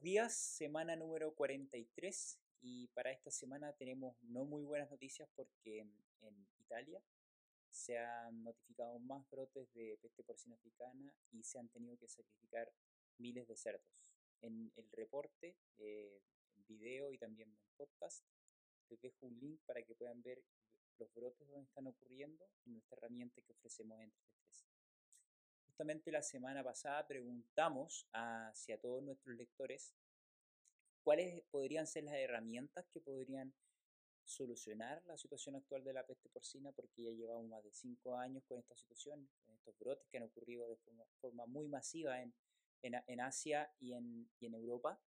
buenos días, semana número 43 y para esta semana tenemos no muy buenas noticias porque en Italia se han notificado más brotes de peste porcina africana y se han tenido que sacrificar miles de cerdos. En el reporte, eh, en video y también en podcast, les dejo un link para que puedan ver los brotes donde están ocurriendo en nuestra herramienta que ofrecemos en 3 Justamente la semana pasada preguntamos hacia todos nuestros lectores cuáles podrían ser las herramientas que podrían solucionar la situación actual de la peste porcina, porque ya llevamos más de cinco años con esta situación, con estos brotes que han ocurrido de forma, muy masiva en, en, Asia y en, y en Europa.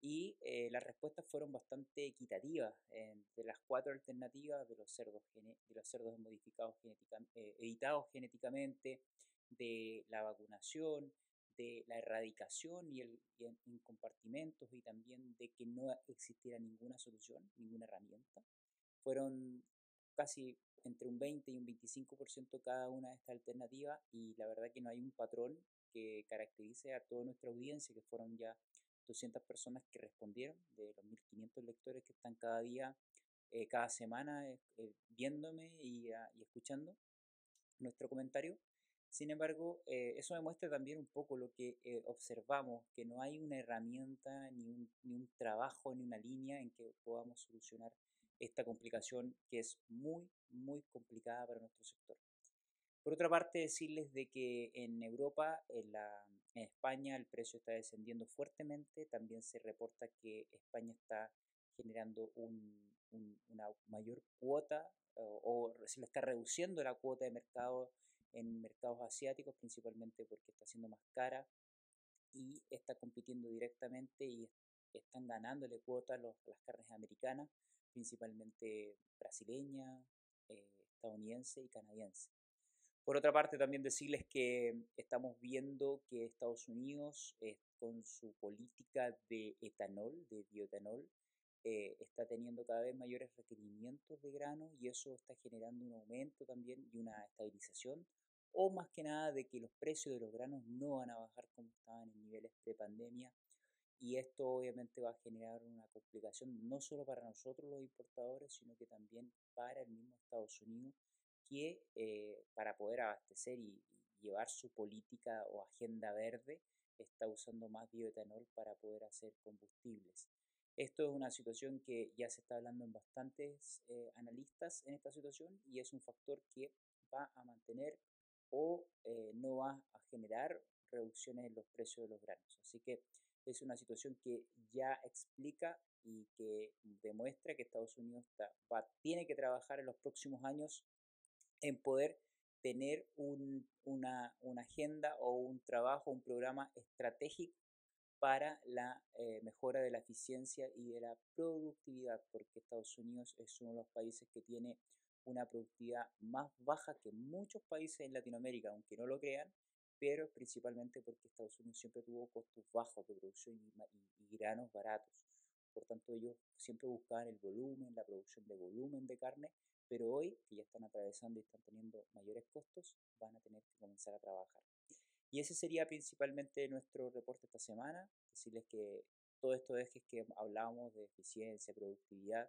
Y eh, las respuestas fueron bastante equitativas. de las cuatro alternativas de los cerdos, de los cerdos modificados genéticamente, eh, editados genéticamente, de la vacunación, de la erradicación y, el, en, compartimentos y también de que no existiera ninguna solución, ninguna herramienta. Fueron casi entre un 20 y un 25% cada una de estas alternativas y la verdad que no hay un patrón que caracterice a toda nuestra audiencia, que fueron ya 200 personas que respondieron, de los 1500 lectores que están cada día, eh, cada semana eh, viéndome y, ah, y escuchando nuestro comentario. Sin embargo, eh, eso demuestra también un poco lo que eh, observamos, que no hay una herramienta, ni un, ni un trabajo, ni una línea en que podamos solucionar esta complicación que es muy, muy complicada para nuestro sector. Por otra parte, decirles de que en Europa, en, la, en España, el precio está descendiendo fuertemente. También se reporta que España está generando un, una mayor cuota o, se le está reduciendo la cuota de mercado en mercados asiáticos, principalmente porque está siendo más cara y está compitiendo directamente y están ganándole cuotas las carnes americanas, principalmente brasileña, eh, estadounidense y canadiense. Por otra parte, también decirles que estamos viendo que Estados Unidos, eh, con su política de etanol, de bioetanol, eh, está teniendo cada vez mayores requerimientos de grano y eso está generando un aumento también y una estabilización o más que nada de que los precios de los granos no van a bajar como estaban en niveles pre-pandemia y esto obviamente va a generar una complicación no solo para nosotros los importadores, sino que también para el mismo Estados Unidos, que eh, para poder abastecer y, llevar su política o agenda verde está usando más bioetanol para poder hacer combustibles. Esto es una situación que ya se está hablando en bastantes eh, analistas en esta situación y es un factor que va a mantener o eh, no va a generar reducciones en los precios de los granos. Así que es una situación que ya explica y que demuestra que Estados Unidos tiene que trabajar en los próximos años en poder tener una, agenda o un trabajo, un programa estratégico para la eh, mejora de la eficiencia y de la productividad, porque Estados Unidos es uno de los países que tiene una productividad más baja que muchos países en Latinoamérica, aunque no lo crean, pero principalmente porque Estados Unidos siempre tuvo costos bajos de producción y, granos baratos. Por tanto, ellos siempre buscaban el volumen, la producción de volumen de carne, pero hoy que ya están atravesando y están teniendo mayores costos, van a tener que comenzar a trabajar. Y ese sería principalmente nuestro reporte esta semana, decirles que todos estos ejes que hablábamos de eficiencia, productividad,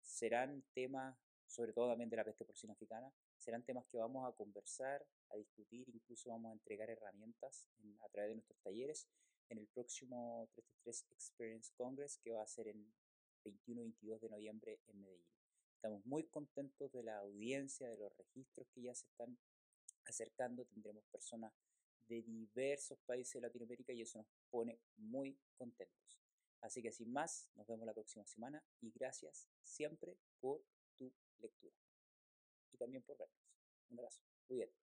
serán temas sobre todo también de la peste porcina africana, serán temas que vamos a conversar, a discutir, incluso vamos a entregar herramientas a través de nuestros talleres en el próximo 333 Experience Congress que va a ser el 21 y 22 de noviembre en Medellín. Estamos muy contentos de la audiencia, de los registros que ya se están acercando. Tendremos personas de diversos países de Latinoamérica y eso nos pone muy contentos. Así que sin más, nos vemos la próxima semana y gracias siempre por tu lectura. Y también por vernos. Un abrazo. Cuídate.